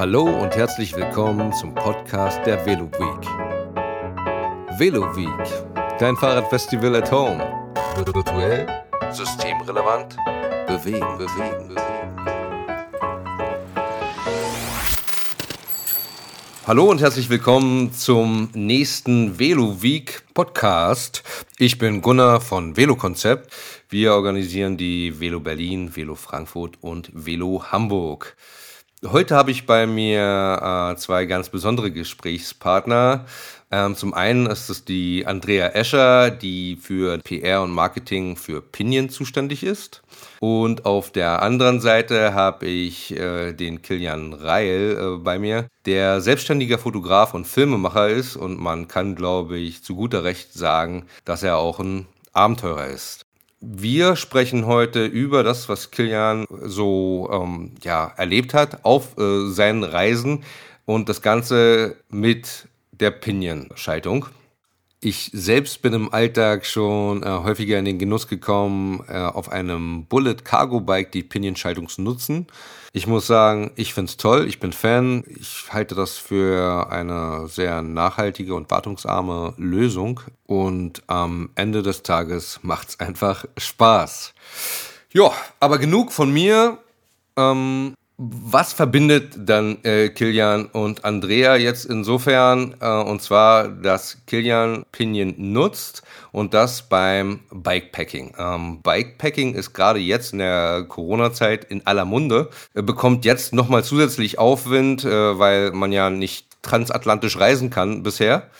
Hallo und herzlich willkommen zum Podcast der Velo Week. Velo Week, dein Fahrradfestival at home. Virtuell, systemrelevant, bewegen, bewegen, bewegen. Hallo und herzlich willkommen zum nächsten Velo Week Podcast. Ich bin Gunnar von Velo Konzept. Wir organisieren die Velo Berlin, Velo Frankfurt und Velo Hamburg. Heute habe ich bei mir äh, zwei ganz besondere Gesprächspartner. Ähm, zum einen ist es die Andrea Escher, die für PR und Marketing für Pinion zuständig ist. Und auf der anderen Seite habe ich äh, den Kilian Reil äh, bei mir, der selbstständiger Fotograf und Filmemacher ist. Und man kann, glaube ich, zu guter Recht sagen, dass er auch ein Abenteurer ist. Wir sprechen heute über das, was Kilian so ähm, ja, erlebt hat auf äh, seinen Reisen und das Ganze mit der Pinion-Schaltung. Ich selbst bin im Alltag schon äh, häufiger in den Genuss gekommen, äh, auf einem Bullet Cargo Bike die Pinion-Schaltung zu nutzen. Ich muss sagen, ich find's toll, ich bin Fan. Ich halte das für eine sehr nachhaltige und wartungsarme Lösung. Und am Ende des Tages macht's einfach Spaß. Ja, aber genug von mir. Ähm, was verbindet dann äh, Kilian und Andrea jetzt insofern? Äh, und zwar, dass Kilian Pinion nutzt und das beim Bikepacking. Ähm, Bikepacking ist gerade jetzt in der Corona-Zeit in aller Munde, äh, bekommt jetzt nochmal zusätzlich Aufwind, äh, weil man ja nicht transatlantisch reisen kann bisher.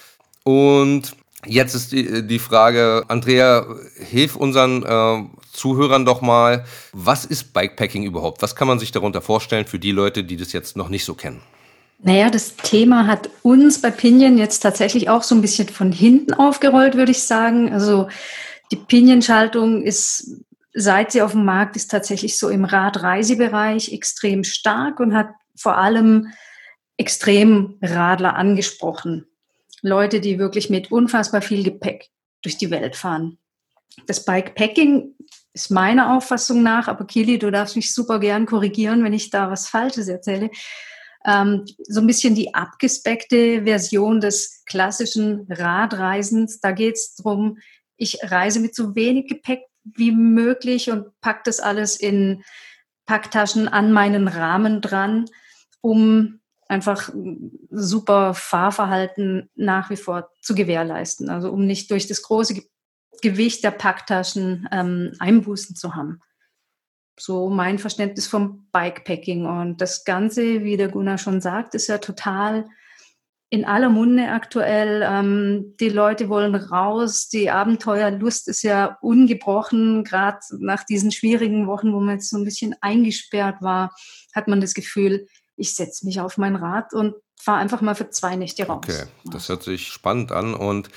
Und Jetzt ist die, Frage, Andrea, hilf unseren äh, Zuhörern doch mal, was ist Bikepacking überhaupt? Was kann man sich darunter vorstellen für die Leute, die das jetzt noch nicht so kennen? Naja, das Thema hat uns bei Pinion jetzt tatsächlich auch so ein bisschen von hinten aufgerollt, würde ich sagen. Also die Pinion-Schaltung ist, seit sie auf dem Markt ist, tatsächlich so im Radreisebereich extrem stark und hat vor allem extrem Radler angesprochen. Leute, die wirklich mit unfassbar viel Gepäck durch die Welt fahren. Das Bikepacking ist meiner Auffassung nach, aber Kili, du darfst mich super gern korrigieren, wenn ich da was Falsches erzähle, ähm, so ein bisschen die abgespeckte Version des klassischen Radreisens. Da geht es darum, ich reise mit so wenig Gepäck wie möglich und pack das alles in Packtaschen an meinen Rahmen dran, um einfach super Fahrverhalten nach wie vor zu gewährleisten. Also um nicht durch das große Gewicht der Packtaschen ähm, Einbußen zu haben. So mein Verständnis vom Bikepacking. Und das Ganze, wie der Gunnar schon sagt, ist ja total in aller Munde aktuell. Ähm, die Leute wollen raus, die Abenteuerlust ist ja ungebrochen. Gerade nach diesen schwierigen Wochen, wo man jetzt so ein bisschen eingesperrt war, hat man das Gefühl, ich setze mich auf mein Rad und fahre einfach mal für zwei Nächte raus. Okay, das hört sich spannend an und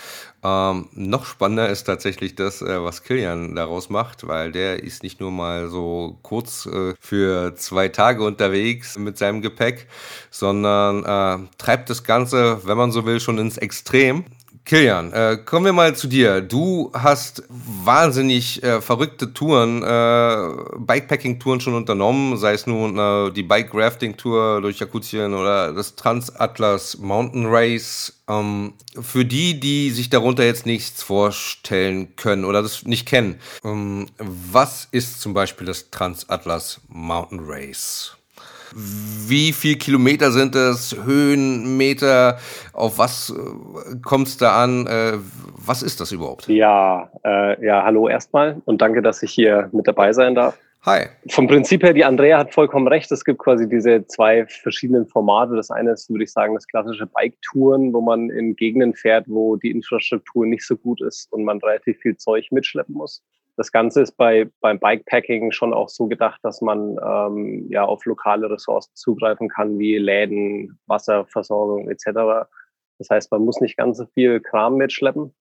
ähm, noch spannender ist tatsächlich das, äh, was Kilian daraus macht, weil der ist nicht nur mal so kurz äh, für zwei Tage unterwegs mit seinem Gepäck, sondern äh, treibt das Ganze, wenn man so will, schon ins Extrem. Kilian, äh, kommen wir mal zu dir. Du hast wahnsinnig äh, verrückte Touren, äh, Bikepacking-Touren schon unternommen, sei es nun äh, die Bike-Rafting-Tour durch Jakutien oder das Transatlas Mountain Race. Ähm, für die, die sich darunter jetzt nichts vorstellen können oder das nicht kennen, ähm, was ist zum Beispiel das Transatlas Mountain Race? Wie viel Kilometer sind es? Höhenmeter? Auf was äh, kommt es da an? Äh, was ist das überhaupt? Ja, äh, ja, hallo erstmal und danke, dass ich hier mit dabei sein darf. Hi. Vom Prinzip her, die Andrea hat vollkommen recht. Es gibt quasi diese zwei verschiedenen Formate. Das eine ist, würde ich sagen, das klassische Bike-Touren, wo man in Gegenden fährt, wo die Infrastruktur nicht so gut ist und man relativ viel Zeug mitschleppen muss. Das Ganze ist bei, beim Bikepacking schon auch so gedacht, dass man ähm, ja auf lokale Ressourcen zugreifen kann, wie Läden, Wasserversorgung etc. Das heißt, man muss nicht ganz so viel Kram mitschleppen.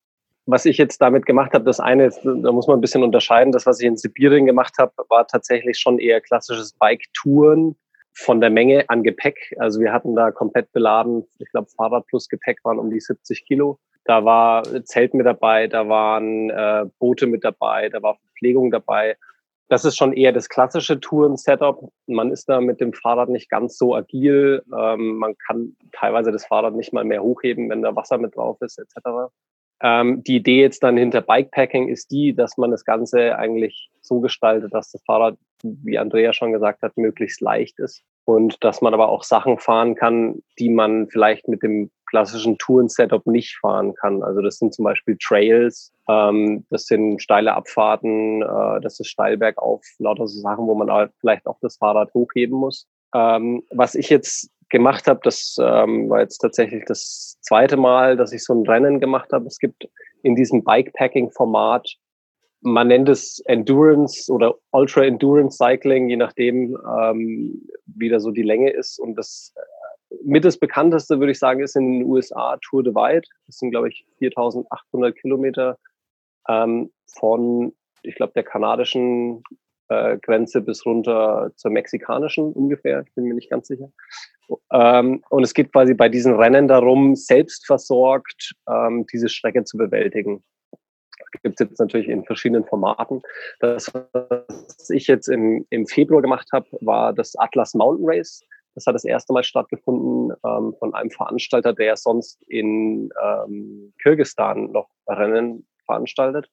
Was ich jetzt damit gemacht habe, das eine, da muss man ein bisschen unterscheiden. Das, was ich in Sibirien gemacht habe, war tatsächlich schon eher klassisches Bike-Touren von der Menge an Gepäck. Also wir hatten da komplett beladen, ich glaube Fahrrad plus Gepäck waren um die 70 Kilo. Da war Zelt mit dabei, da waren äh, Boote mit dabei, da war Verpflegung dabei. das ist schon eher das klassische Touren-Setup. Man ist da mit dem Fahrrad nicht ganz so agil. Ähm, man kann teilweise das Fahrrad nicht mal mehr hochheben, wenn da Wasser mit drauf ist, etc. Ähm, die Idee jetzt dann hinter Bikepacking ist die, dass man das Ganze eigentlich so gestaltet, dass das Fahrrad, wie Andrea schon gesagt hat, möglichst leicht ist und dass man aber auch Sachen fahren kann, die man vielleicht mit dem klassischen Touren-Setup nicht fahren kann. Also das sind zum Beispiel Trails, ähm, das sind steile Abfahrten, äh, das ist Steilbergauf, lauter so Sachen, wo man halt vielleicht auch das Fahrrad hochheben muss. Ähm, was ich jetzt gemacht habe, das ähm, war jetzt tatsächlich das zweite Mal, dass ich so ein Rennen gemacht habe. Es gibt in diesem Bikepacking-Format, man nennt es Endurance oder Ultra Endurance Cycling, je nachdem, ähm, wie da so die Länge ist. Und das mit das bekannteste, würde ich sagen, ist in den USA Tour de Wide. Das sind, glaube ich, 4800 Kilometer ähm, von, ich glaube, der kanadischen äh, Grenze bis runter zur mexikanischen ungefähr. Ich bin mir nicht ganz sicher. Ähm, und es geht quasi bei diesen Rennen darum, selbstversorgt ähm, diese Strecke zu bewältigen. Gibt es jetzt natürlich in verschiedenen Formaten. Das, was ich jetzt im, im Februar gemacht habe, war das Atlas Mountain Race. Das hat das erste Mal stattgefunden ähm, von einem Veranstalter, der sonst in ähm, Kirgistan noch Rennen veranstaltet.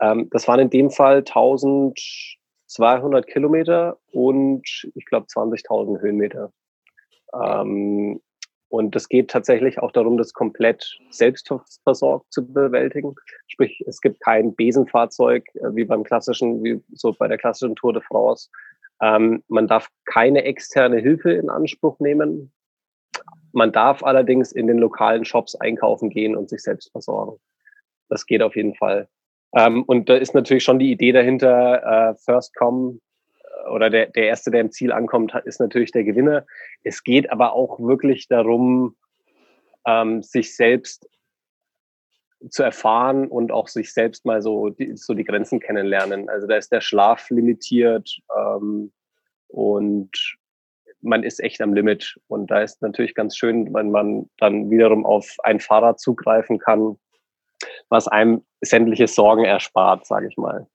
Ähm, das waren in dem Fall 1200 Kilometer und ich glaube 20.000 Höhenmeter. Ähm, und es geht tatsächlich auch darum, das komplett selbstversorgt zu bewältigen. Sprich, es gibt kein Besenfahrzeug äh, wie beim klassischen, wie so bei der klassischen Tour de France, ähm, man darf keine externe Hilfe in Anspruch nehmen. Man darf allerdings in den lokalen Shops einkaufen gehen und sich selbst versorgen. Das geht auf jeden Fall. Ähm, und da ist natürlich schon die Idee dahinter, äh, First Come äh, oder der, der Erste, der im Ziel ankommt, ist natürlich der Gewinner. Es geht aber auch wirklich darum, ähm, sich selbst zu erfahren und auch sich selbst mal so die, so die Grenzen kennenlernen. Also da ist der Schlaf limitiert ähm, und man ist echt am Limit. Und da ist natürlich ganz schön, wenn man dann wiederum auf ein Fahrrad zugreifen kann, was einem sämtliche Sorgen erspart, sage ich mal.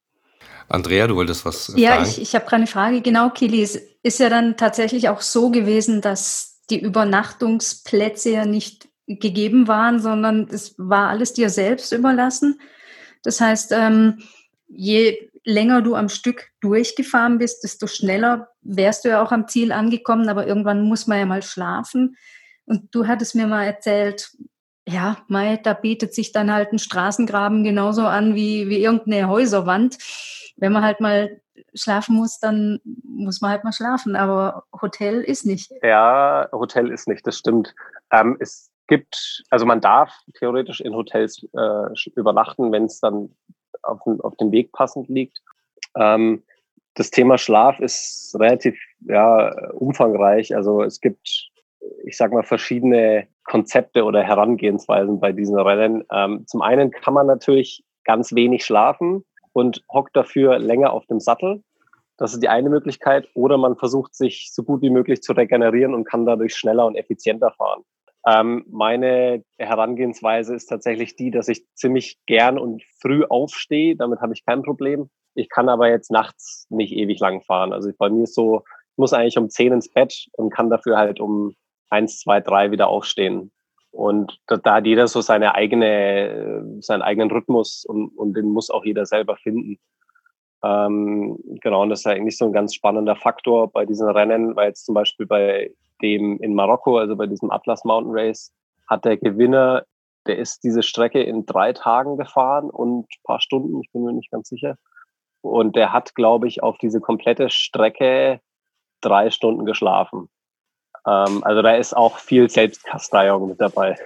Andrea, du wolltest was ja, fragen? Ja, ich, ich habe gerade eine Frage. Genau, Kili, es ist ja dann tatsächlich auch so gewesen, dass die Übernachtungsplätze ja nicht gegeben waren, sondern es war alles dir selbst überlassen. Das heißt, ähm, je länger du am Stück durchgefahren bist, desto schneller wärst du ja auch am Ziel angekommen, aber irgendwann muss man ja mal schlafen. Und du hattest mir mal erzählt, ja, Mai, da bietet sich dann halt ein Straßengraben genauso an wie, wie irgendeine Häuserwand. Wenn man halt mal schlafen muss, dann muss man halt mal schlafen. Aber Hotel ist nicht. Ja, Hotel ist nicht, das stimmt. Ähm, es gibt, also man darf theoretisch in Hotels äh, übernachten, wenn es dann auf, auf dem Weg passend liegt. Ähm, das Thema Schlaf ist relativ ja, umfangreich. Also es gibt, ich sag mal, verschiedene Konzepte oder Herangehensweisen bei diesen Rennen. Ähm, zum einen kann man natürlich ganz wenig schlafen und hockt dafür länger auf dem Sattel. Das ist die eine Möglichkeit. Oder man versucht sich so gut wie möglich zu regenerieren und kann dadurch schneller und effizienter fahren. Ähm, meine Herangehensweise ist tatsächlich die, dass ich ziemlich gern und früh aufstehe. Damit habe ich kein Problem. Ich kann aber jetzt nachts nicht ewig lang fahren. Also bei mir ist so, ich muss eigentlich um zehn ins Bett und kann dafür halt um eins, zwei, drei wieder aufstehen. Und da, da hat jeder so seine eigene, seinen eigenen Rhythmus und, und den muss auch jeder selber finden. Ähm, genau, und das ist eigentlich so ein ganz spannender Faktor bei diesen Rennen, weil jetzt zum Beispiel bei dem in Marokko, also bei diesem Atlas Mountain Race, hat der Gewinner, der ist diese Strecke in drei Tagen gefahren und ein paar Stunden, ich bin mir nicht ganz sicher. Und der hat, glaube ich, auf diese komplette Strecke drei Stunden geschlafen. Ähm, also da ist auch viel Selbstkasteiung mit dabei.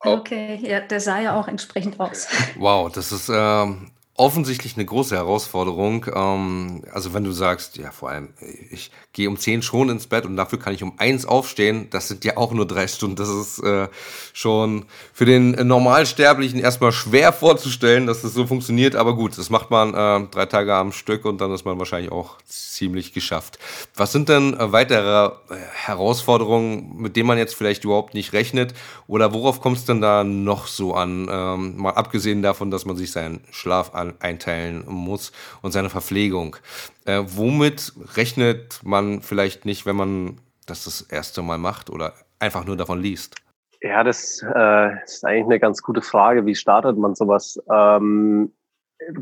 Okay, ja, der sah ja auch entsprechend aus. Wow, das ist ähm, offensichtlich eine große Herausforderung. Ähm, also wenn du sagst, ja vor allem, ich gehe um zehn schon ins Bett und dafür kann ich um eins aufstehen, das sind ja auch nur drei Stunden. Das ist äh, schon für den Normalsterblichen erstmal schwer vorzustellen, dass das so funktioniert. Aber gut, das macht man äh, drei Tage am Stück und dann ist man wahrscheinlich auch ziemlich geschafft. Was sind denn äh, weitere äh, Herausforderungen, mit denen man jetzt vielleicht überhaupt nicht rechnet? Oder worauf kommt es denn da noch so an? Ähm, mal abgesehen davon, dass man sich seinen Schlaf einteilen muss und seine Verpflegung. Äh, womit rechnet man vielleicht nicht, wenn man das das erste Mal macht oder einfach nur davon liest? Ja, das äh, ist eigentlich eine ganz gute Frage. Wie startet man sowas? Ähm,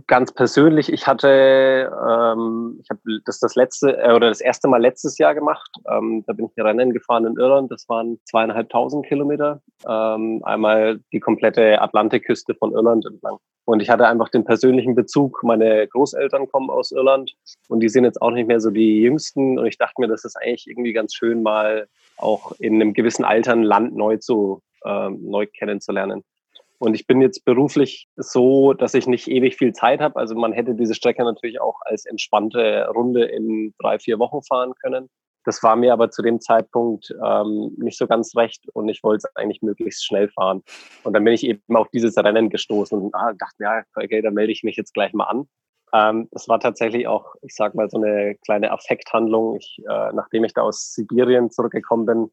ganz persönlich, ich hatte, ähm, ich habe das das letzte äh, oder das erste Mal letztes Jahr gemacht. Ähm, da bin ich Rennen gefahren in Irland. Das waren zweieinhalbtausend Kilometer. Ähm, einmal die komplette Atlantikküste von Irland entlang. Und ich hatte einfach den persönlichen Bezug. Meine Großeltern kommen aus Irland und die sind jetzt auch nicht mehr so die Jüngsten. Und ich dachte mir, das ist eigentlich irgendwie ganz schön, mal auch in einem gewissen Alter ein Land neu zu ähm, neu kennenzulernen. Und ich bin jetzt beruflich so, dass ich nicht ewig viel Zeit habe. Also man hätte diese Strecke natürlich auch als entspannte Runde in drei, vier Wochen fahren können. Das war mir aber zu dem Zeitpunkt ähm, nicht so ganz recht und ich wollte es eigentlich möglichst schnell fahren. Und dann bin ich eben auf dieses Rennen gestoßen und ah, dachte, ja, okay, dann melde ich mich jetzt gleich mal an. Ähm, das war tatsächlich auch, ich sag mal, so eine kleine Affekthandlung. Ich, äh, nachdem ich da aus Sibirien zurückgekommen bin,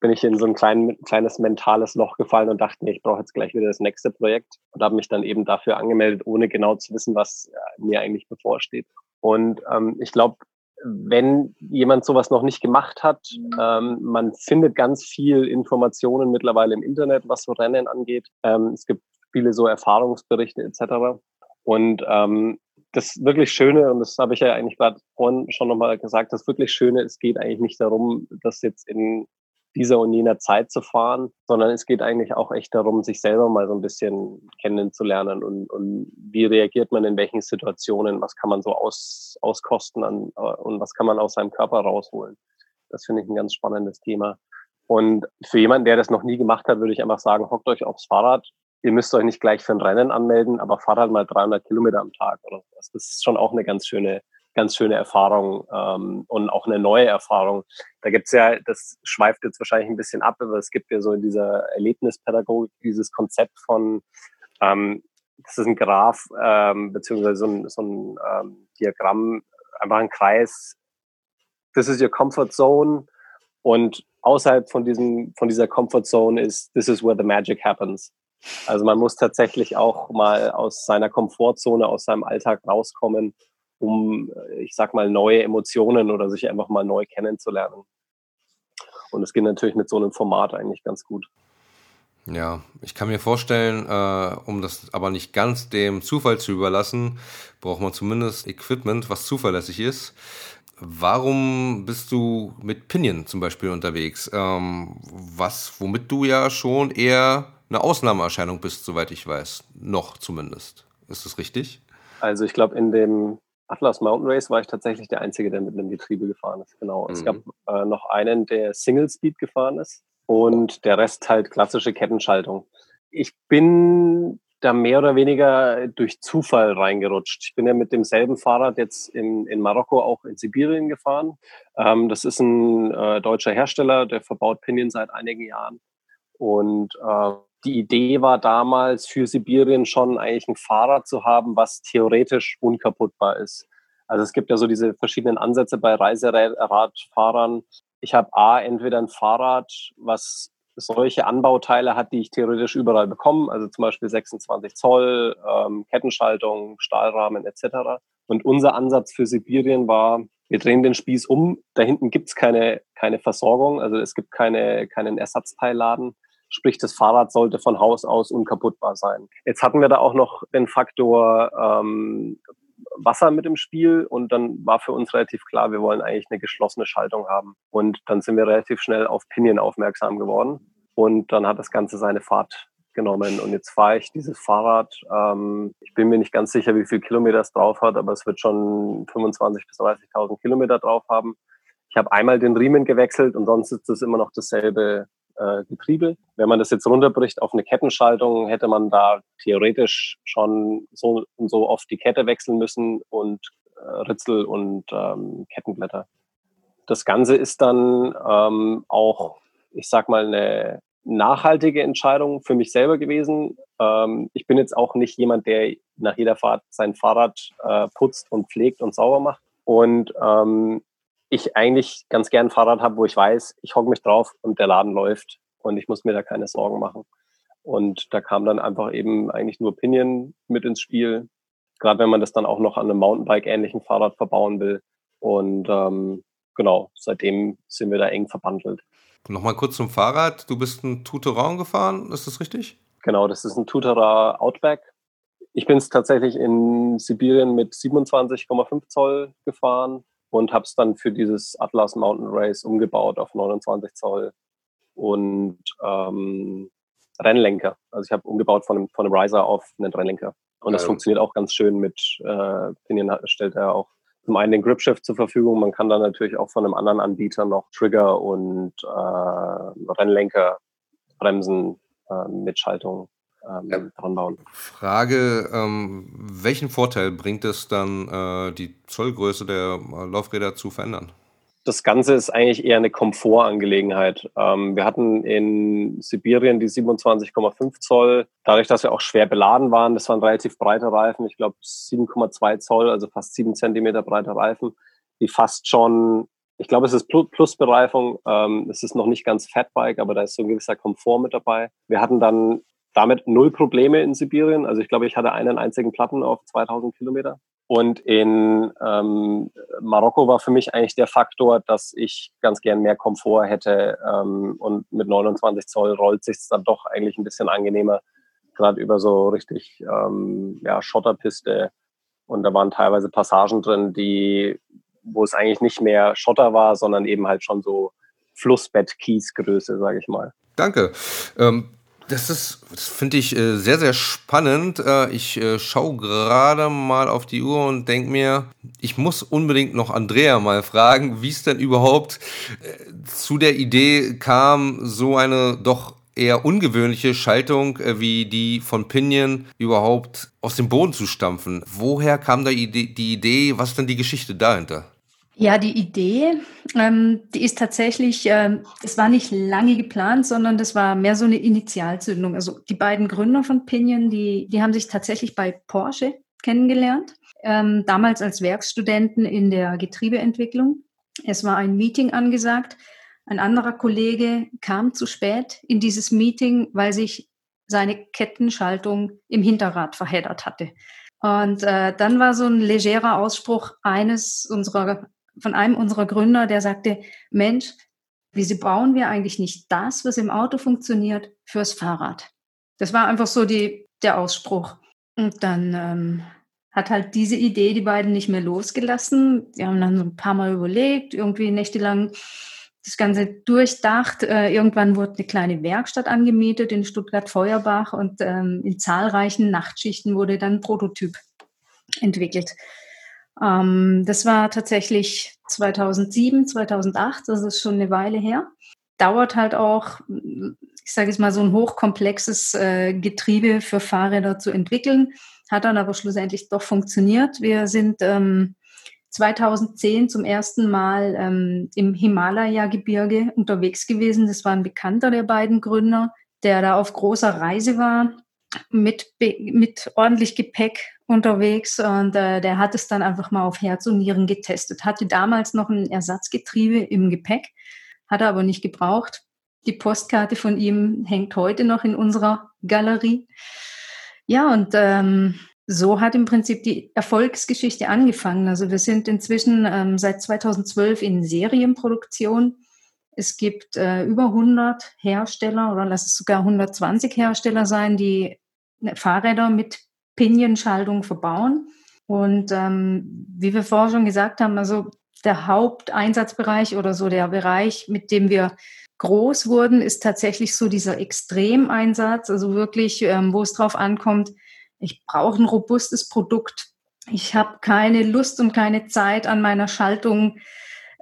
bin ich in so ein klein, kleines mentales Loch gefallen und dachte, nee, ich brauche jetzt gleich wieder das nächste Projekt und habe mich dann eben dafür angemeldet, ohne genau zu wissen, was äh, mir eigentlich bevorsteht. Und ähm, ich glaube, wenn jemand sowas noch nicht gemacht hat, ähm, man findet ganz viel Informationen mittlerweile im Internet, was so Rennen angeht. Ähm, es gibt viele so Erfahrungsberichte etc. Und ähm, das wirklich Schöne, und das habe ich ja eigentlich gerade vorhin schon nochmal gesagt, das wirklich Schöne, es geht eigentlich nicht darum, das jetzt in dieser und jener Zeit zu fahren, sondern es geht eigentlich auch echt darum, sich selber mal so ein bisschen kennenzulernen und, und wie reagiert man in welchen Situationen, was kann man so aus, auskosten an, und was kann man aus seinem Körper rausholen. Das finde ich ein ganz spannendes Thema. Und für jemanden, der das noch nie gemacht hat, würde ich einfach sagen, hockt euch aufs Fahrrad. Ihr müsst euch nicht gleich für ein Rennen anmelden, aber fahrt halt mal 300 Kilometer am Tag oder sowas. Das ist schon auch eine ganz schöne ganz schöne Erfahrung ähm, und auch eine neue Erfahrung. Da gibt's ja, das schweift jetzt wahrscheinlich ein bisschen ab, aber es gibt ja so in dieser Erlebnispädagogik dieses Konzept von, ähm, das ist ein Graph, ähm, beziehungsweise so ein, so ein ähm, Diagramm, einfach ein Kreis. This is your comfort zone und außerhalb von diesem, von dieser Comfort Zone ist this is where the magic happens. Also man muss tatsächlich auch mal aus seiner Komfortzone, aus seinem Alltag rauskommen um, äh, ich sag mal, neue Emotionen oder sich einfach mal neu kennenzulernen. Und es geht natürlich mit so einem Format eigentlich ganz gut. Ja, ich kann mir vorstellen, äh, um das aber nicht ganz dem Zufall zu überlassen, braucht man zumindest Equipment, was zuverlässig ist. Warum bist du mit Pinion zum Beispiel unterwegs? Ähm, was, womit du ja schon eher eine Ausnahmeerscheinung bist, soweit ich weiß. Noch zumindest. Ist das richtig? Also ich glaube, in dem Atlas Mountain Race war ich tatsächlich der Einzige, der mit einem Getriebe gefahren ist. Genau. Mhm. Es gab äh, noch einen, der Single Speed gefahren ist und der Rest halt klassische Kettenschaltung. Ich bin da mehr oder weniger durch Zufall reingerutscht. Ich bin ja mit demselben Fahrrad jetzt in, in Marokko auch in Sibirien gefahren. Ähm, das ist ein äh, deutscher Hersteller, der verbaut Pinion seit einigen Jahren. Und äh, die Idee war damals für Sibirien schon eigentlich ein Fahrrad zu haben, was theoretisch unkaputtbar ist. Also es gibt ja so diese verschiedenen Ansätze bei Reiseradfahrern. Ich habe A, entweder ein Fahrrad, was solche Anbauteile hat, die ich theoretisch überall bekomme, also zum Beispiel 26 Zoll, ähm, Kettenschaltung, Stahlrahmen etc. Und unser Ansatz für Sibirien war, wir drehen den Spieß um, da hinten gibt's keine, keine Versorgung, also es gibt keine, keinen Ersatzteilladen. Sprich, das Fahrrad sollte von Haus aus unkaputtbar sein. Jetzt hatten wir da auch noch den Faktor ähm, Wasser mit im Spiel und dann war für uns relativ klar, wir wollen eigentlich eine geschlossene Schaltung haben. Und dann sind wir relativ schnell auf Pinion aufmerksam geworden und dann hat das Ganze seine Fahrt genommen. Und jetzt fahre ich dieses Fahrrad. Ähm, ich bin mir nicht ganz sicher, wie viel Kilometer es drauf hat, aber es wird schon 25.000 bis 30.000 Kilometer drauf haben. Ich habe einmal den Riemen gewechselt und sonst ist es immer noch dasselbe äh, Getriebe. Wenn man das jetzt runterbricht auf eine Kettenschaltung, hätte man da theoretisch schon so und so oft die Kette wechseln müssen und äh, Ritzel und ähm, Kettenblätter. Das Ganze ist dann ähm, auch, ich sag mal, eine nachhaltige Entscheidung für mich selber gewesen. Ähm, ich bin jetzt auch nicht jemand, der nach jeder Fahrt sein Fahrrad äh, putzt und pflegt und sauber macht. Und ähm, ich eigentlich ganz gern ein Fahrrad habe, wo ich weiß, ich hocke mich drauf und der Laden läuft und ich muss mir da keine Sorgen machen. Und da kam dann einfach eben eigentlich nur Pinion mit ins Spiel. gerade wenn man das dann auch noch an einem Mountainbike-ähnlichen Fahrrad verbauen will. Und ähm, genau, seitdem sind wir da eng verbandelt. Nochmal kurz zum Fahrrad. Du bist ein Tuteran gefahren, ist das richtig? Genau, das ist ein Tutera Outback. Ich bin es tatsächlich in Sibirien mit 27,5 Zoll gefahren und habe es dann für dieses Atlas Mountain Race umgebaut auf 29 Zoll und ähm, Rennlenker. Also ich habe umgebaut von einem, von einem Riser auf einen Rennlenker. Und das ähm. funktioniert auch ganz schön mit äh, Pinion stellt er auch zum einen den Gripshift zur Verfügung. Man kann dann natürlich auch von einem anderen Anbieter noch Trigger und äh, Rennlenker, Bremsen äh, mit Schaltung ähm, ja. dran bauen. Frage, ähm, welchen Vorteil bringt es dann, äh, die Zollgröße der äh, Laufräder zu verändern? das Ganze ist eigentlich eher eine Komfortangelegenheit. Ähm, wir hatten in Sibirien die 27,5 Zoll. Dadurch, dass wir auch schwer beladen waren, das waren relativ breite Reifen. Ich glaube 7,2 Zoll, also fast 7 Zentimeter breite Reifen, die fast schon, ich glaube, es ist Plusbereifung. Ähm, es ist noch nicht ganz Fatbike, aber da ist so ein gewisser Komfort mit dabei. Wir hatten dann damit null Probleme in Sibirien. Also ich glaube, ich hatte einen einzigen Platten auf 2000 Kilometer. Und in ähm, Marokko war für mich eigentlich der Faktor, dass ich ganz gern mehr Komfort hätte. Ähm, und mit 29 Zoll rollt sich dann doch eigentlich ein bisschen angenehmer, gerade über so richtig ähm, ja, Schotterpiste. Und da waren teilweise Passagen drin, die, wo es eigentlich nicht mehr Schotter war, sondern eben halt schon so Flussbett-Kiesgröße, sage ich mal. Danke. Ähm, das ist, das finde ich äh, sehr, sehr spannend. Äh, ich äh, schaue gerade mal auf die Uhr und denke mir, ich muss unbedingt noch Andrea mal fragen, wie es denn überhaupt äh, zu der Idee kam, so eine doch eher ungewöhnliche Schaltung äh, wie die von Pinion überhaupt aus dem Boden zu stampfen. Woher kam da die Idee? Was ist denn die Geschichte dahinter? Ja, die Idee, ähm, die ist tatsächlich, ähm, das war nicht lange geplant, sondern das war mehr so eine Initialzündung. Also die beiden Gründer von Pinion, die, die haben sich tatsächlich bei Porsche kennengelernt, ähm, damals als Werkstudenten in der Getriebeentwicklung. Es war ein Meeting angesagt. Ein anderer Kollege kam zu spät in dieses Meeting, weil sich seine Kettenschaltung im Hinterrad verheddert hatte. Und äh, dann war so ein legerer Ausspruch eines unserer von einem unserer Gründer, der sagte, Mensch, wieso bauen wir eigentlich nicht das, was im Auto funktioniert, fürs Fahrrad? Das war einfach so die, der Ausspruch. Und dann ähm, hat halt diese Idee die beiden nicht mehr losgelassen. Die haben dann so ein paar Mal überlegt, irgendwie nächtelang das Ganze durchdacht. Äh, irgendwann wurde eine kleine Werkstatt angemietet in Stuttgart-Feuerbach und ähm, in zahlreichen Nachtschichten wurde dann ein Prototyp entwickelt. Ähm, das war tatsächlich 2007, 2008, das ist schon eine Weile her. Dauert halt auch, ich sage jetzt mal, so ein hochkomplexes äh, Getriebe für Fahrräder zu entwickeln. Hat dann aber schlussendlich doch funktioniert. Wir sind ähm, 2010 zum ersten Mal ähm, im Himalaya-Gebirge unterwegs gewesen. Das war ein Bekannter der beiden Gründer, der da auf großer Reise war mit, mit ordentlich Gepäck unterwegs und äh, der hat es dann einfach mal auf Herz und Nieren getestet. Hatte damals noch ein Ersatzgetriebe im Gepäck, hat er aber nicht gebraucht. Die Postkarte von ihm hängt heute noch in unserer Galerie. Ja, und ähm, so hat im Prinzip die Erfolgsgeschichte angefangen. Also wir sind inzwischen ähm, seit 2012 in Serienproduktion. Es gibt äh, über 100 Hersteller oder lass es sogar 120 Hersteller sein, die Fahrräder mit Pinienschaltung verbauen. Und ähm, wie wir vorher schon gesagt haben, also der Haupteinsatzbereich oder so der Bereich, mit dem wir groß wurden, ist tatsächlich so dieser Extremeinsatz, also wirklich, ähm, wo es drauf ankommt, ich brauche ein robustes Produkt. Ich habe keine Lust und keine Zeit an meiner Schaltung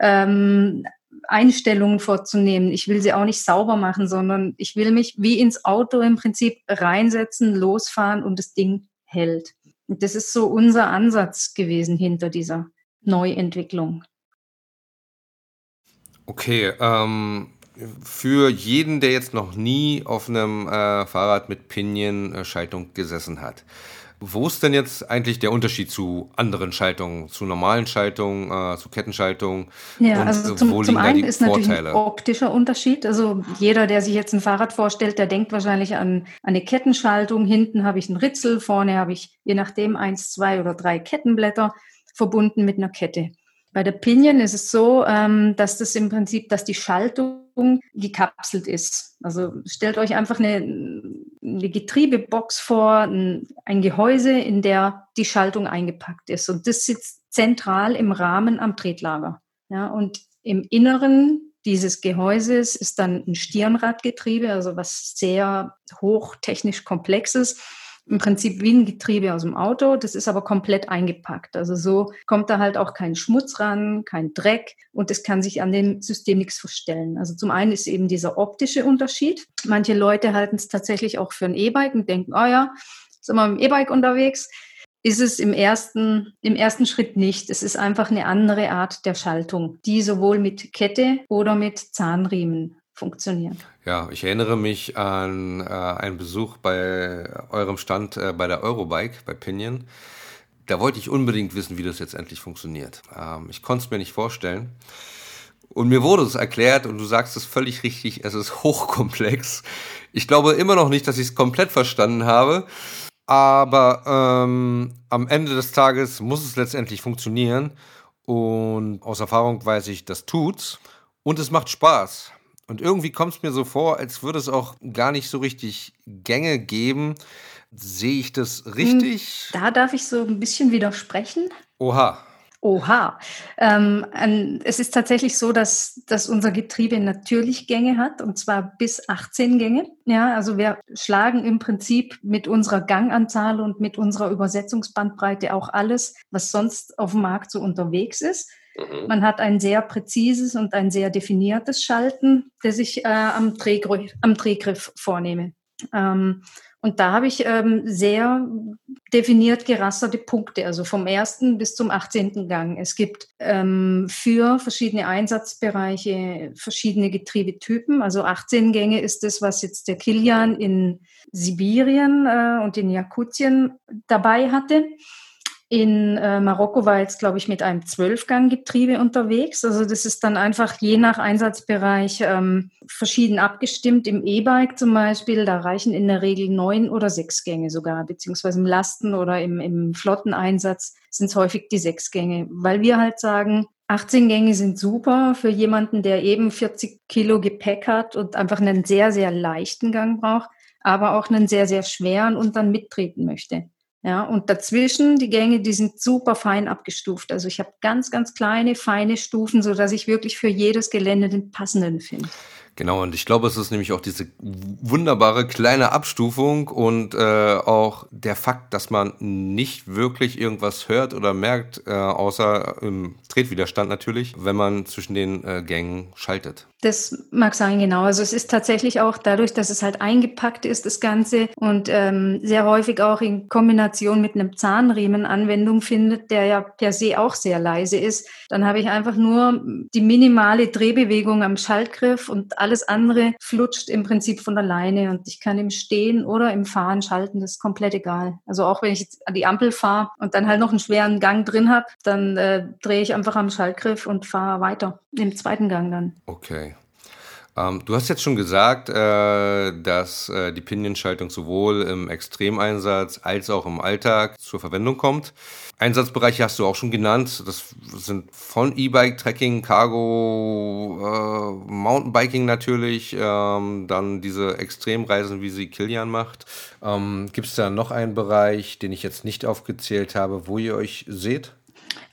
ähm, Einstellungen vorzunehmen. Ich will sie auch nicht sauber machen, sondern ich will mich wie ins Auto im Prinzip reinsetzen, losfahren und das Ding hält. Und das ist so unser Ansatz gewesen hinter dieser Neuentwicklung. Okay, ähm, für jeden, der jetzt noch nie auf einem äh, Fahrrad mit Pinion-Schaltung gesessen hat, Wo ist denn jetzt eigentlich der Unterschied zu anderen Schaltungen, zu normalen Schaltungen, äh, zu Kettenschaltungen? Ja, also zum, zum einen ist Vorteile? natürlich ein optischer Unterschied. Also jeder, der sich jetzt ein Fahrrad vorstellt, der denkt wahrscheinlich an eine Kettenschaltung. Hinten habe ich einen Ritzel, vorne habe ich je nachdem eins, zwei oder drei Kettenblätter verbunden mit einer Kette. Bei der Pinion ist es so, ähm, dass das im Prinzip, dass die Schaltung gekapselt ist. Also stellt euch einfach eine, eine Getriebebox vor, ein, ein Gehäuse, in der die Schaltung eingepackt ist. Und das sitzt zentral im Rahmen am Tretlager. Ja, und im Inneren dieses Gehäuses ist dann ein Stirnradgetriebe, also was sehr hochtechnisch komplexes im Prinzip wie ein Getriebe aus dem Auto. Das ist aber komplett eingepackt. Also so kommt da halt auch kein Schmutz ran, kein Dreck und es kann sich an dem System nichts verstellen. Also zum einen ist eben dieser optische Unterschied. Manche Leute halten es tatsächlich auch für ein E-Bike und denken, oh ja, sind wir mit dem E-Bike unterwegs. Ist es im ersten, im ersten Schritt nicht. Es ist einfach eine andere Art der Schaltung, die sowohl mit Kette oder mit Zahnriemen funktionieren. Ja, ich erinnere mich an äh, einen Besuch bei eurem Stand äh, bei der Eurobike, bei Pinion. Da wollte ich unbedingt wissen, wie das jetzt endlich funktioniert. Ähm, ich konnte es mir nicht vorstellen. Und mir wurde es erklärt und du sagst es völlig richtig, es ist hochkomplex. Ich glaube immer noch nicht, dass ich es komplett verstanden habe, aber ähm, am Ende des Tages muss es letztendlich funktionieren und aus Erfahrung weiß ich, das tut's und es macht Spaß. Und irgendwie kommt es mir so vor, als würde es auch gar nicht so richtig Gänge geben. Sehe ich das richtig? Hm, da darf ich so ein bisschen widersprechen. Oha. Oha. Ähm, es ist tatsächlich so, dass, dass unser Getriebe natürlich Gänge hat, und zwar bis 18 Gänge. Ja, also wir schlagen im Prinzip mit unserer Ganganzahl und mit unserer Übersetzungsbandbreite auch alles, was sonst auf dem Markt so unterwegs ist. Mhm. Man hat ein sehr präzises und ein sehr definiertes Schalten, das ich äh, am, Drehgriff, am Drehgriff vornehme. Ähm, und da habe ich ähm, sehr definiert gerasterte Punkte, also vom ersten bis zum 18. Gang. Es gibt ähm, für verschiedene Einsatzbereiche verschiedene Getriebetypen. Also 18 Gänge ist das, was jetzt der Kilian in Sibirien äh, und in Jakutien dabei hatte. In äh, Marokko war jetzt, glaube ich, mit einem Zwölfganggetriebe unterwegs. Also das ist dann einfach je nach Einsatzbereich ähm, verschieden abgestimmt. Im E-Bike zum Beispiel, da reichen in der Regel neun oder sechs Gänge sogar, beziehungsweise im Lasten- oder im, im Flotteneinsatz sind es häufig die sechs Gänge, weil wir halt sagen, 18 Gänge sind super für jemanden, der eben 40 Kilo Gepäck hat und einfach einen sehr, sehr leichten Gang braucht, aber auch einen sehr, sehr schweren und dann mittreten möchte. Ja, und dazwischen die Gänge, die sind super fein abgestuft. Also ich habe ganz, ganz kleine, feine Stufen, so dass ich wirklich für jedes Gelände den passenden finde. Genau, und ich glaube, es ist nämlich auch diese wunderbare kleine Abstufung und äh, auch der Fakt, dass man nicht wirklich irgendwas hört oder merkt, äh, außer im Tretwiderstand natürlich, wenn man zwischen den äh, Gängen schaltet. Das mag sein, genau. Also es ist tatsächlich auch dadurch, dass es halt eingepackt ist, das Ganze, und ähm, sehr häufig auch in Kombination mit einem Zahnriemen Anwendung findet, der ja per se auch sehr leise ist, dann habe ich einfach nur die minimale Drehbewegung am Schaltgriff und alles andere flutscht im Prinzip von alleine und ich kann im Stehen oder im Fahren schalten, das ist komplett egal. Also auch wenn ich jetzt an die Ampel fahre und dann halt noch einen schweren Gang drin habe, dann äh, drehe ich einfach am Schaltgriff und fahre weiter, im zweiten Gang dann. Okay. Ähm, du hast jetzt schon gesagt, äh, dass äh, die Pinion-Schaltung sowohl im Extremeinsatz als auch im Alltag zur Verwendung kommt. Einsatzbereiche hast du auch schon genannt. Das sind von E-Bike, Trekking, Cargo, äh, Mountainbiking natürlich, ähm, dann diese Extremreisen, wie sie Kilian macht. Ähm, Gibt es da noch einen Bereich, den ich jetzt nicht aufgezählt habe, wo ihr euch seht?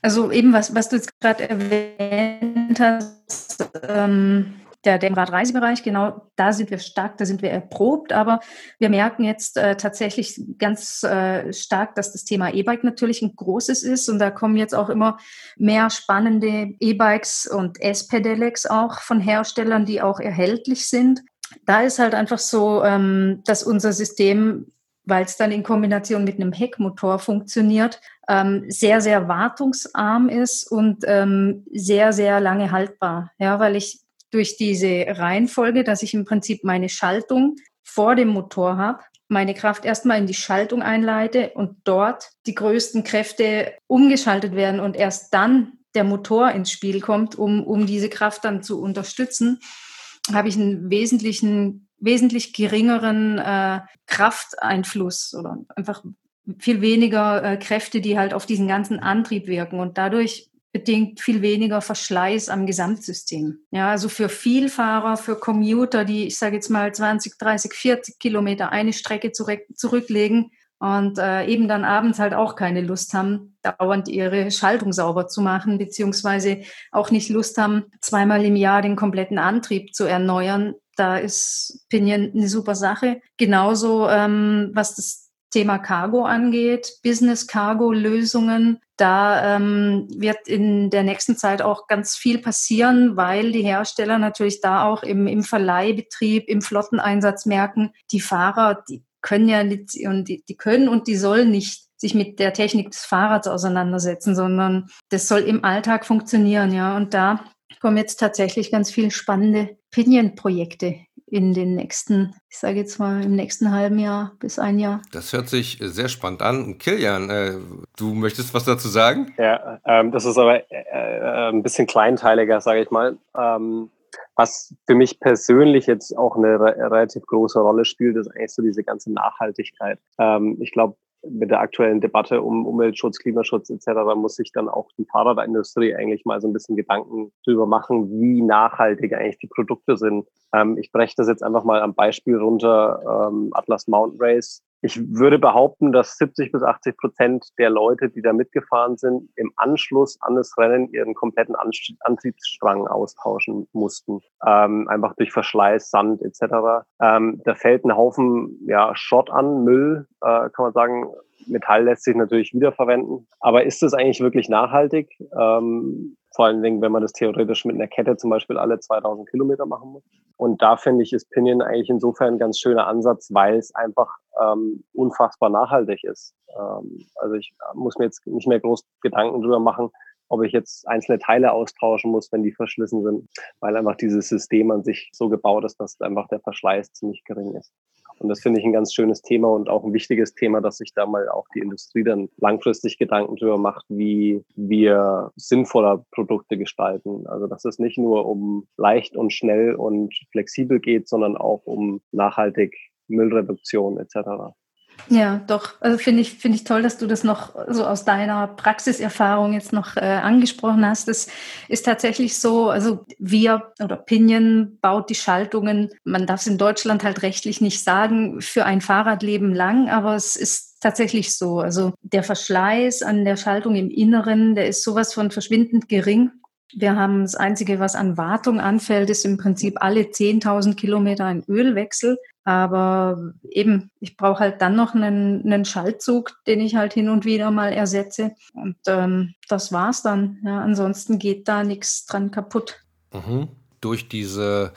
Also eben, was, was du jetzt gerade erwähnt hast, ähm, der, der Radreisebereich, genau da sind wir stark, da sind wir erprobt, aber wir merken jetzt äh, tatsächlich ganz äh, stark, dass das Thema E-Bike natürlich ein großes ist und da kommen jetzt auch immer mehr spannende E-Bikes und S-Pedelecs auch von Herstellern, die auch erhältlich sind. Da ist halt einfach so, ähm, dass unser System weil es dann in Kombination mit einem Heckmotor funktioniert, ähm, sehr, sehr wartungsarm ist und ähm, sehr, sehr lange haltbar. Ja, weil ich durch diese Reihenfolge, dass ich im Prinzip meine Schaltung vor dem Motor habe, meine Kraft erstmal in die Schaltung einleite und dort die größten Kräfte umgeschaltet werden und erst dann der Motor ins Spiel kommt, um, um diese Kraft dann zu unterstützen, habe ich einen wesentlichen, wesentlich geringeren äh, Krafteinfluss oder einfach viel weniger äh, Kräfte, die halt auf diesen ganzen Antrieb wirken. Und dadurch bedingt viel weniger Verschleiß am Gesamtsystem. Ja, also für Vielfahrer, für Commuter, die, ich sage jetzt mal 20, 30, 40 Kilometer eine Strecke zurück, zurücklegen und äh, eben dann abends halt auch keine Lust haben, dauernd ihre Schaltung sauber zu machen, beziehungsweise auch nicht Lust haben, zweimal im Jahr den kompletten Antrieb zu erneuern. Da ist Pinion eine super Sache. Genauso, ähm, was das Thema Cargo angeht, Business Cargo Lösungen. Da ähm, wird in der nächsten Zeit auch ganz viel passieren, weil die Hersteller natürlich da auch im, im Verleihbetrieb, im Flotteneinsatz merken, die Fahrer, die können ja nicht, und die, die können und die sollen nicht sich mit der Technik des Fahrrads auseinandersetzen, sondern das soll im Alltag funktionieren, ja. Und da kommen jetzt tatsächlich ganz viele spannende Pinion-Projekte in den nächsten, ich sage jetzt mal im nächsten halben Jahr bis ein Jahr. Das hört sich sehr spannend an. Kilian, äh, du möchtest was dazu sagen? Ja, ähm, das ist aber äh, äh, ein bisschen kleinteiliger, sage ich mal. Ähm, was für mich persönlich jetzt auch eine re relativ große Rolle spielt, ist eigentlich so diese ganze Nachhaltigkeit. Ähm, ich glaube, mit der aktuellen Debatte um Umweltschutz, Klimaschutz etc. muss sich dann auch die Fahrradindustrie eigentlich mal so ein bisschen Gedanken darüber machen, wie nachhaltig eigentlich die Produkte sind. Ähm, ich breche das jetzt einfach mal am Beispiel runter, ähm, Atlas Mountain Race. Ich würde behaupten, dass 70 bis 80 Prozent der Leute, die da mitgefahren sind, im Anschluss an das Rennen ihren kompletten Antriebsstrang austauschen mussten. Ähm, einfach durch Verschleiß, Sand etc. Ähm, da fällt ein Haufen ja, Schrott an, Müll, äh, kann man sagen. Metall lässt sich natürlich wiederverwenden. Aber ist es eigentlich wirklich nachhaltig? Ähm, vor allen Dingen, wenn man das theoretisch mit einer Kette zum Beispiel alle 2000 Kilometer machen muss. Und da finde ich, ist Pinion eigentlich insofern ein ganz schöner Ansatz, weil es einfach ähm, unfassbar nachhaltig ist. Ähm, also ich muss mir jetzt nicht mehr groß Gedanken drüber machen, ob ich jetzt einzelne Teile austauschen muss, wenn die verschlissen sind, weil einfach dieses System an sich so gebaut ist, dass einfach der Verschleiß ziemlich gering ist. Und das finde ich ein ganz schönes Thema und auch ein wichtiges Thema, dass sich da mal auch die Industrie dann langfristig Gedanken darüber macht, wie wir sinnvoller Produkte gestalten. Also dass es nicht nur um leicht und schnell und flexibel geht, sondern auch um nachhaltig Müllreduktion etc. Ja, doch. Also finde ich, finde ich toll, dass du das noch so aus deiner Praxiserfahrung jetzt noch äh, angesprochen hast. Das ist tatsächlich so, also wir oder Pinion baut die Schaltungen, man darf es in Deutschland halt rechtlich nicht sagen, für ein Fahrradleben lang, aber es ist tatsächlich so. Also der Verschleiß an der Schaltung im Inneren, der ist sowas von verschwindend gering. Wir haben das Einzige, was an Wartung anfällt, ist im Prinzip alle 10.000 Kilometer ein Ölwechsel. Aber eben, ich brauche halt dann noch einen, einen Schaltzug, den ich halt hin und wieder mal ersetze. Und ähm, das war's dann. Ja, ansonsten geht da nichts dran kaputt. Mhm. Durch diese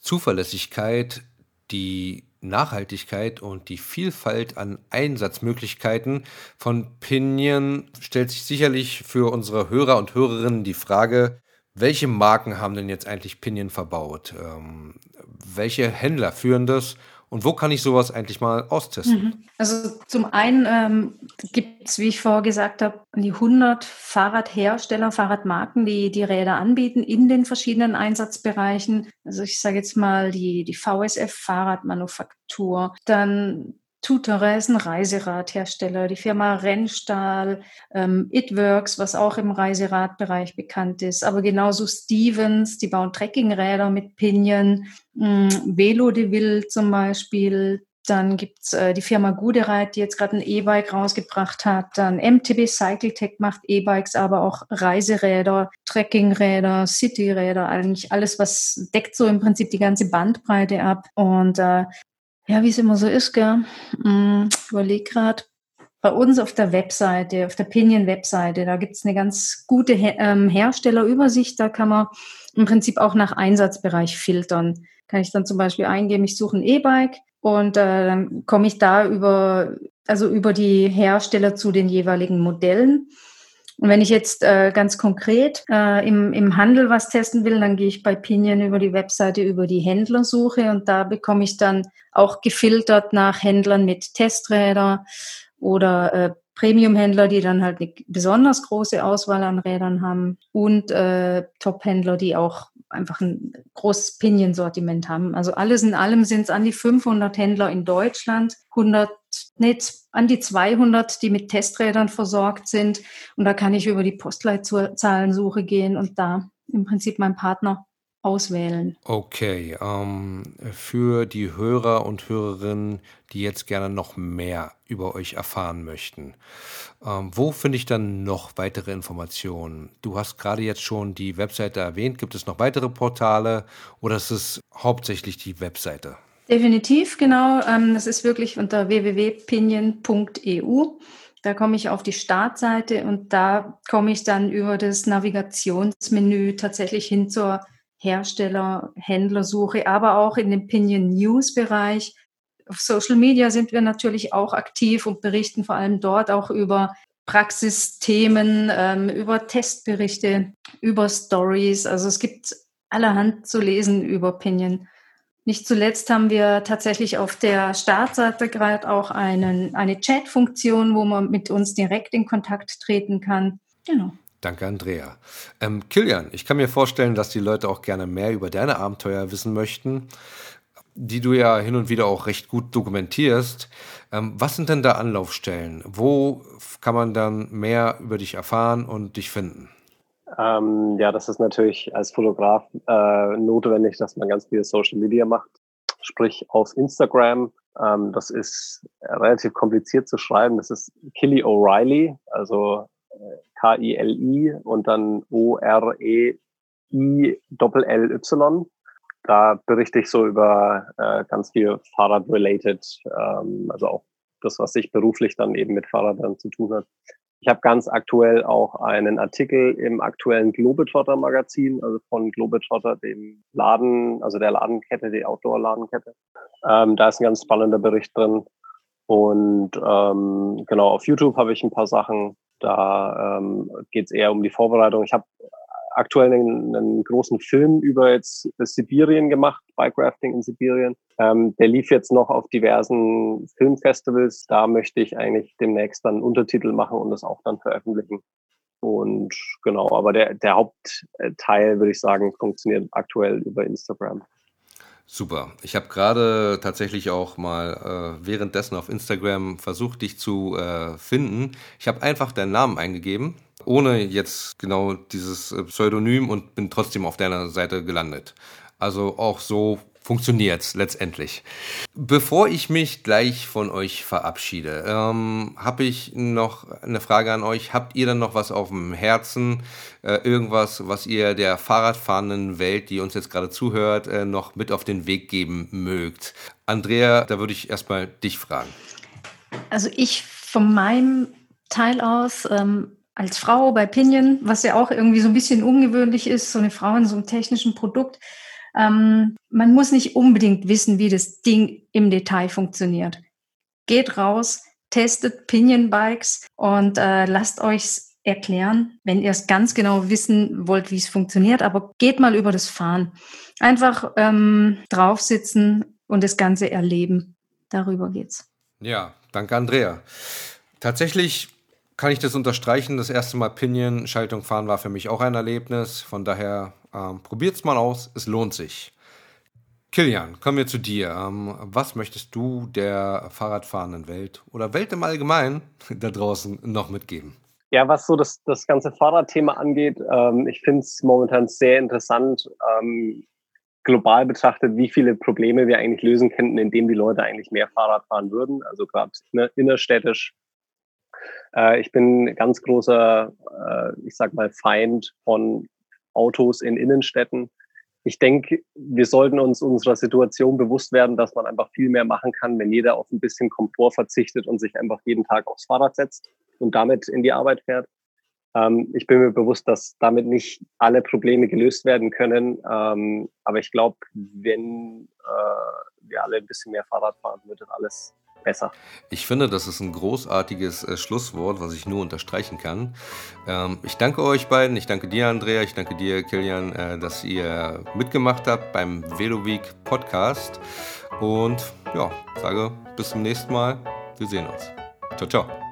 Zuverlässigkeit, die Nachhaltigkeit und die Vielfalt an Einsatzmöglichkeiten von Pinion stellt sich sicherlich für unsere Hörer und Hörerinnen die Frage, welche Marken haben denn jetzt eigentlich Pinion verbaut? Ähm, welche Händler führen das und wo kann ich sowas eigentlich mal austesten? Mhm. Also zum einen ähm, gibt es, wie ich vorher gesagt habe, die 100 Fahrradhersteller, Fahrradmarken, die die Räder anbieten in den verschiedenen Einsatzbereichen. Also ich sage jetzt mal die, die VSF Fahrradmanufaktur, dann Tutere ist ein Reiseradhersteller, die Firma Rennstahl, ähm, Itworks, was auch im Reiseradbereich bekannt ist, aber genauso Stevens, die bauen Trekkingräder mit Pinion, ähm, Velo de Ville zum Beispiel, dann gibt's äh, die Firma Gudereit, die jetzt gerade ein E-Bike rausgebracht hat. Dann MTB Cycletech macht E-Bikes, aber auch Reiseräder, Trekkingräder, Cityräder, eigentlich alles, was deckt so im Prinzip die ganze Bandbreite ab. Und äh, ja, wie es immer so ist, gell? Hm, ich überlege gerade, bei uns auf der Webseite, auf der Pinion-Webseite, da gibt es eine ganz gute ähm, Herstellerübersicht. Da kann man im Prinzip auch nach Einsatzbereich filtern. Kann ich dann zum Beispiel eingeben, ich suche ein E-Bike und äh, dann komme ich da über, also über die Hersteller zu den jeweiligen Modellen. Und wenn ich jetzt äh, ganz konkret äh, im, im Handel was testen will, dann gehe ich bei Pinion über die Webseite über die Händlersuche und da bekomme ich dann auch gefiltert nach Händlern mit Testräder oder äh, Premium-Händler, die dann halt eine besonders große Auswahl an Rädern haben und äh, Top-Händler, die auch einfach ein großes Pinion-Sortiment haben. Also alles in allem sind es an die 500 Händler in Deutschland, 100, nee, an die 200, die mit Testrädern versorgt sind. Und da kann ich über die Postleitzahlensuche gehen und da im Prinzip meinen Partner auswählen. Okay, ähm, für die Hörer und Hörerinnen, die jetzt gerne noch mehr über euch erfahren möchten, ähm, wo finde ich dann noch weitere Informationen? Du hast gerade jetzt schon die Webseite erwähnt. Gibt es noch weitere Portale oder ist es hauptsächlich die Webseite? Definitiv, genau. Ähm, das ist wirklich unter www.pinion.eu. Da komme ich auf die Startseite und da komme ich dann über das Navigationsmenü tatsächlich hin zur Hersteller, Händlersuche, aber auch in dem Pinion News Bereich. Auf Social Media sind wir natürlich auch aktiv und berichten vor allem dort auch über Praxisthemen, ähm, über Testberichte, über Stories. Also es gibt allerhand zu lesen über Pinion. Nicht zuletzt haben wir tatsächlich auf der Startseite gerade auch einen, eine Chat-Funktion, wo man mit uns direkt in Kontakt treten kann. Genau. Danke, Andrea. Ähm, Kilian, ich kann mir vorstellen, dass die Leute auch gerne mehr über deine Abenteuer wissen möchten, die du ja hin und wieder auch recht gut dokumentierst. Ähm, was sind denn da Anlaufstellen? Wo kann man dann mehr über dich erfahren und dich finden? Ähm, ja, das ist natürlich als Fotograf äh, notwendig, dass man ganz viel Social Media macht. Sprich auf Instagram. Ähm, das ist relativ kompliziert zu schreiben. Das ist Killy O'Reilly, also K-I-L-I und dann O-R-E-I-L-L-Y. Da berichte ich so über äh, ganz viel Fahrrad-related, ähm, also auch das, was sich beruflich dann eben mit Fahrradern zu tun hat. Ich habe ganz aktuell auch einen Artikel im aktuellen Globetrotter Magazin, also von Globetrotter, dem Laden, also der Ladenkette, die Outdoor-Ladenkette. Ähm, da ist ein ganz spannender Bericht drin. Und ähm, genau, auf YouTube habe ich ein paar Sachen. Da ähm, geht es eher um die Vorbereitung. Ich habe aktuell einen, einen, großen Film über jetzt Sibirien gemacht, Bike Rafting in Sibirien. Ähm, der lief jetzt noch auf diversen Filmfestivals. Da möchte ich eigentlich demnächst dann Untertitel machen und das auch dann veröffentlichen. Und genau, aber der, der Hauptteil, würde ich sagen, funktioniert aktuell über Instagram. Super. Ich habe gerade tatsächlich auch mal äh, währenddessen auf Instagram versucht, dich zu äh, finden. Ich habe einfach deinen Namen eingegeben, ohne jetzt genau dieses äh, Pseudonym und bin trotzdem auf deiner Seite gelandet. Also auch so funktioniert's letztendlich. Bevor ich mich gleich von euch verabschiede, ähm, habe ich noch eine Frage an euch. Habt ihr dann noch was auf dem Herzen? Äh, irgendwas, was ihr der Fahrradfahrenden Welt, die uns jetzt gerade zuhört, äh, noch mit auf den Weg geben mögt? Andrea, da würde ich erstmal dich fragen. Also ich von meinem Teil aus ähm, als Frau bei Pinion, was ja auch irgendwie so ein bisschen ungewöhnlich ist, so eine Frau in so einem technischen Produkt, ähm, man muss nicht unbedingt wissen, wie das Ding im Detail funktioniert. Geht raus, testet Pinion Bikes und äh, lasst euch erklären, wenn ihr es ganz genau wissen wollt, wie es funktioniert. Aber geht mal über das Fahren. Einfach ähm, drauf sitzen und das Ganze erleben. Darüber geht's. Ja, danke, Andrea. Tatsächlich kann ich das unterstreichen. Das erste Mal Pinion-Schaltung fahren war für mich auch ein Erlebnis. Von daher ähm, probiert's mal aus, es lohnt sich. Kilian, kommen wir zu dir. Ähm, was möchtest du der Fahrradfahrenden Welt oder Welt im Allgemeinen da draußen noch mitgeben? Ja, was so das, das ganze Fahrradthema angeht, ähm, ich finde es momentan sehr interessant, ähm, global betrachtet, wie viele Probleme wir eigentlich lösen könnten, indem die Leute eigentlich mehr Fahrrad fahren würden. Also gerade innerstädtisch. Äh, ich bin ganz großer, äh, ich sag mal, Feind von Autos in Innenstädten. Ich denke, wir sollten uns unserer Situation bewusst werden, dass man einfach viel mehr machen kann, wenn jeder auf ein bisschen Komfort verzichtet und sich einfach jeden Tag aufs Fahrrad setzt und damit in die Arbeit fährt. Ähm, ich bin mir bewusst, dass damit nicht alle Probleme gelöst werden können. Ähm, aber ich glaube, wenn äh, wir alle ein bisschen mehr Fahrrad fahren, wird das alles besser. Ich finde, das ist ein großartiges äh, Schlusswort, was ich nur unterstreichen kann. Ähm, ich danke euch beiden, ich danke dir, Andrea, ich danke dir, Kilian, äh, dass ihr mitgemacht habt beim Veloweek Podcast. Und ja, sage bis zum nächsten Mal. Wir sehen uns. Ciao, ciao.